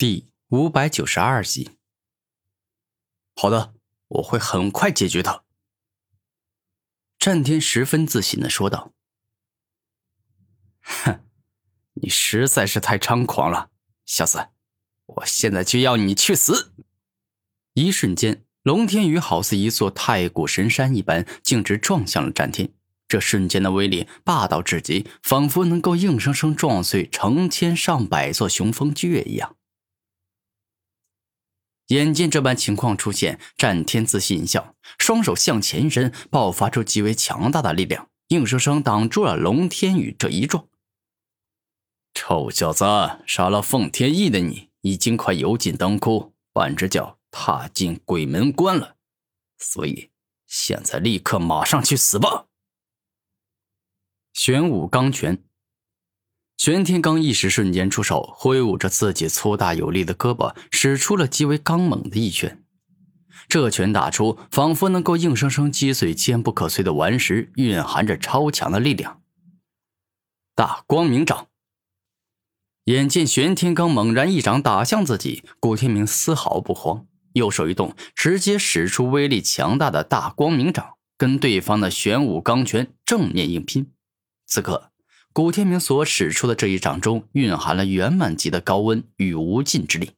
第五百九十二集。好的，我会很快解决他。战天十分自信的说道：“哼，你实在是太猖狂了，小子！我现在就要你去死！”一瞬间，龙天宇好似一座太古神山一般，径直撞向了战天。这瞬间的威力霸道至极，仿佛能够硬生生撞碎成千上百座雄风巨岳一样。眼见这般情况出现，战天自信一笑，双手向前伸，爆发出极为强大的力量，硬生生挡住了龙天宇这一撞。臭小子，杀了奉天翼的你，已经快油尽灯枯，半只脚踏进鬼门关了。所以，现在立刻马上去死吧！玄武钢拳。玄天罡一时瞬间出手，挥舞着自己粗大有力的胳膊，使出了极为刚猛的一拳。这拳打出，仿佛能够硬生生击碎坚不可摧的顽石，蕴含着超强的力量。大光明掌。眼见玄天罡猛然一掌打向自己，古天明丝毫不慌，右手一动，直接使出威力强大的大光明掌，跟对方的玄武钢拳正面硬拼。此刻。古天明所使出的这一掌中蕴含了圆满级的高温与无尽之力。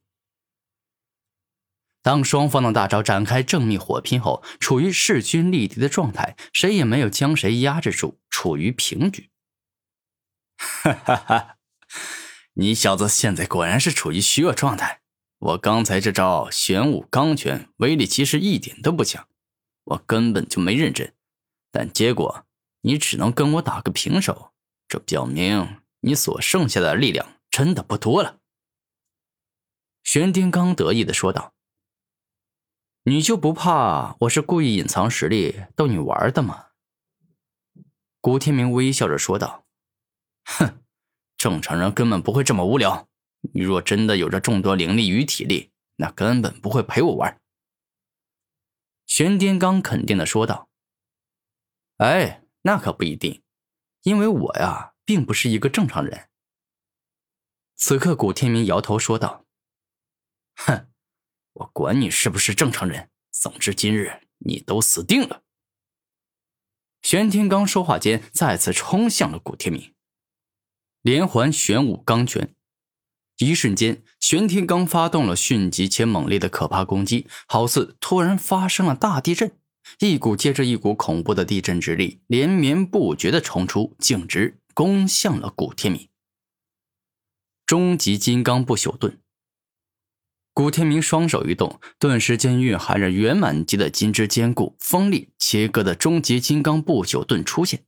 当双方的大招展开正面火拼后，处于势均力敌的状态，谁也没有将谁压制住，处于平局。哈哈哈！你小子现在果然是处于虚弱状态。我刚才这招玄武钢拳威力其实一点都不强，我根本就没认真，但结果你只能跟我打个平手。这表明你所剩下的力量真的不多了。”玄天罡得意的说道。“你就不怕我是故意隐藏实力逗你玩的吗？”古天明微笑着说道。“哼，正常人根本不会这么无聊。你若真的有着众多灵力与体力，那根本不会陪我玩。”玄天罡肯定的说道。“哎，那可不一定。”因为我呀，并不是一个正常人。此刻，古天明摇头说道：“哼，我管你是不是正常人，总之今日你都死定了。”玄天罡说话间，再次冲向了古天明，连环玄武钢拳。一瞬间，玄天罡发动了迅疾且猛烈的可怕攻击，好似突然发生了大地震。一股接着一股恐怖的地震之力连绵不绝的冲出，径直攻向了古天明。终极金刚不朽盾。古天明双手一动，顿时间蕴含着圆满级的金之坚固、锋利、切割的终极金刚不朽盾出现。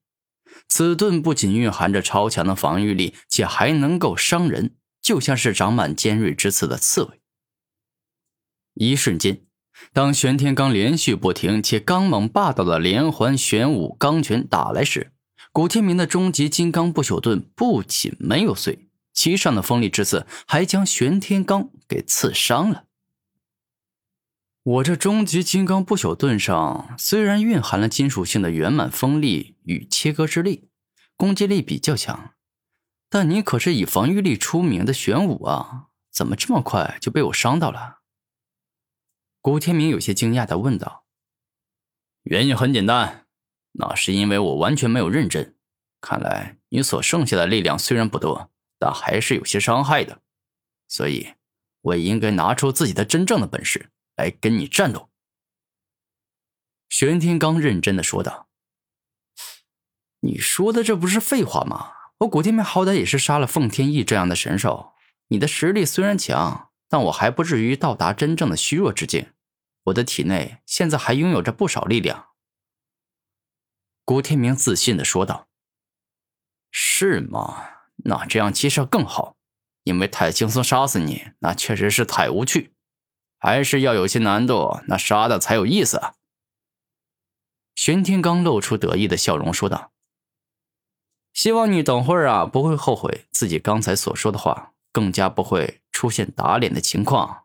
此盾不仅蕴含着超强的防御力，且还能够伤人，就像是长满尖锐之刺的刺猬。一瞬间。当玄天罡连续不停且刚猛霸道的连环玄武钢拳打来时，古天明的终极金刚不朽盾不仅没有碎，其上的锋利之刺还将玄天罡给刺伤了。我这终极金刚不朽盾上虽然蕴含了金属性的圆满锋利与切割之力，攻击力比较强，但你可是以防御力出名的玄武啊，怎么这么快就被我伤到了？古天明有些惊讶的问道：“原因很简单，那是因为我完全没有认真。看来你所剩下的力量虽然不多，但还是有些伤害的，所以我也应该拿出自己的真正的本事来跟你战斗。”玄天罡认真的说道：“你说的这不是废话吗？我古天明好歹也是杀了奉天翼这样的神兽，你的实力虽然强，但我还不至于到达真正的虚弱之境。”我的体内现在还拥有着不少力量。”古天明自信的说道。“是吗？那这样其实更好，因为太轻松杀死你，那确实是太无趣，还是要有些难度，那杀的才有意思。”玄天罡露出得意的笑容说道：“希望你等会儿啊，不会后悔自己刚才所说的话，更加不会出现打脸的情况。”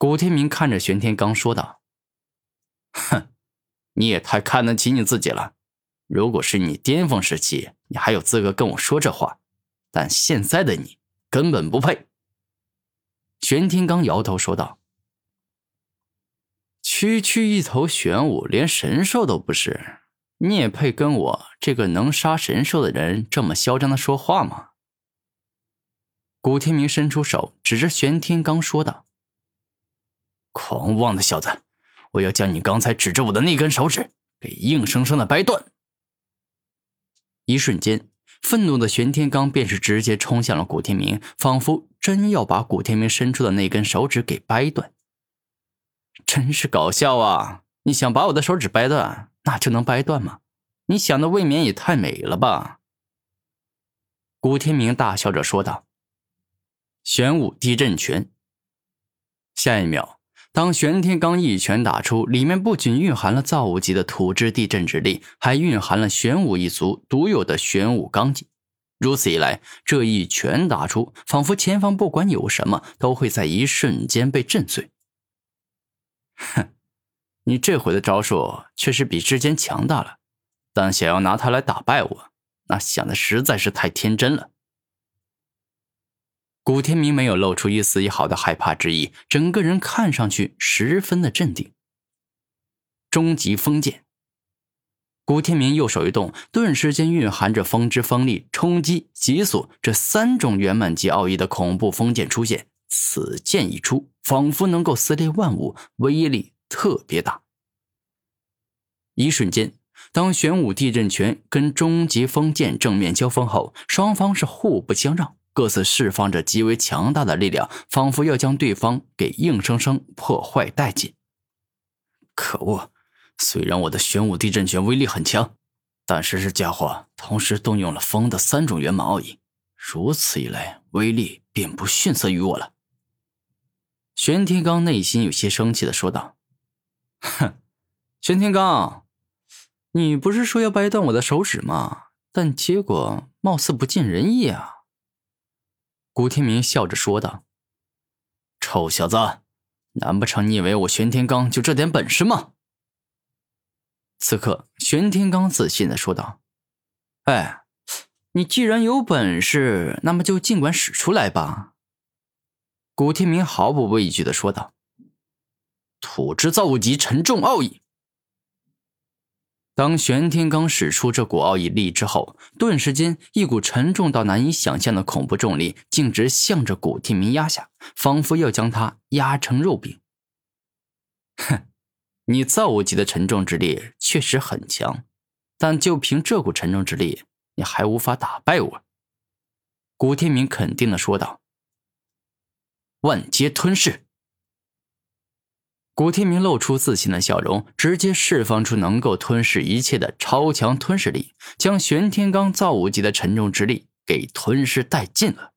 古天明看着玄天罡说道：“哼，你也太看得起你自己了。如果是你巅峰时期，你还有资格跟我说这话，但现在的你根本不配。”玄天罡摇头说道：“区区一头玄武，连神兽都不是，你也配跟我这个能杀神兽的人这么嚣张的说话吗？”古天明伸出手指着玄天罡说道：“狂妄的小子，我要将你刚才指着我的那根手指给硬生生的掰断！”一瞬间。愤怒的玄天罡便是直接冲向了古天明，仿佛真要把古天明伸出的那根手指给掰断。真是搞笑啊！你想把我的手指掰断，那就能掰断吗？你想的未免也太美了吧！古天明大笑着说道：“玄武地震拳。”下一秒。当玄天罡一拳打出，里面不仅蕴含了造物级的土之地震之力，还蕴含了玄武一族独有的玄武罡劲。如此一来，这一拳打出，仿佛前方不管有什么，都会在一瞬间被震碎。哼，你这回的招数确实比之前强大了，但想要拿它来打败我，那想的实在是太天真了。古天明没有露出一丝一毫的害怕之意，整个人看上去十分的镇定。终极封剑，古天明右手一动，顿时间蕴含着风之锋利、冲击、急速这三种圆满级奥义的恐怖封剑出现。此剑一出，仿佛能够撕裂万物，威力特别大。一瞬间，当玄武地震拳跟终极封剑正面交锋后，双方是互不相让。各自释放着极为强大的力量，仿佛要将对方给硬生生破坏殆尽。可恶！虽然我的玄武地震拳威力很强，但是这家伙同时动用了风的三种圆满奥义，如此一来，威力便不逊色于我了。玄天罡内心有些生气的说道：“哼，玄天罡，你不是说要掰断我的手指吗？但结果貌似不尽人意啊。”古天明笑着说道：“臭小子，难不成你以为我玄天罡就这点本事吗？”此刻，玄天罡自信的说道：“哎，你既然有本事，那么就尽管使出来吧。”古天明毫不畏惧的说道：“土之造物级沉重奥义。”当玄天罡使出这股奥义力之后，顿时间一股沉重到难以想象的恐怖重力径直向着古天明压下，仿佛要将他压成肉饼。哼，你造物级的沉重之力确实很强，但就凭这股沉重之力，你还无法打败我。”古天明肯定的说道。“万劫吞噬。”古天明露出自信的笑容，直接释放出能够吞噬一切的超强吞噬力，将玄天罡造物级的沉重之力给吞噬殆尽了。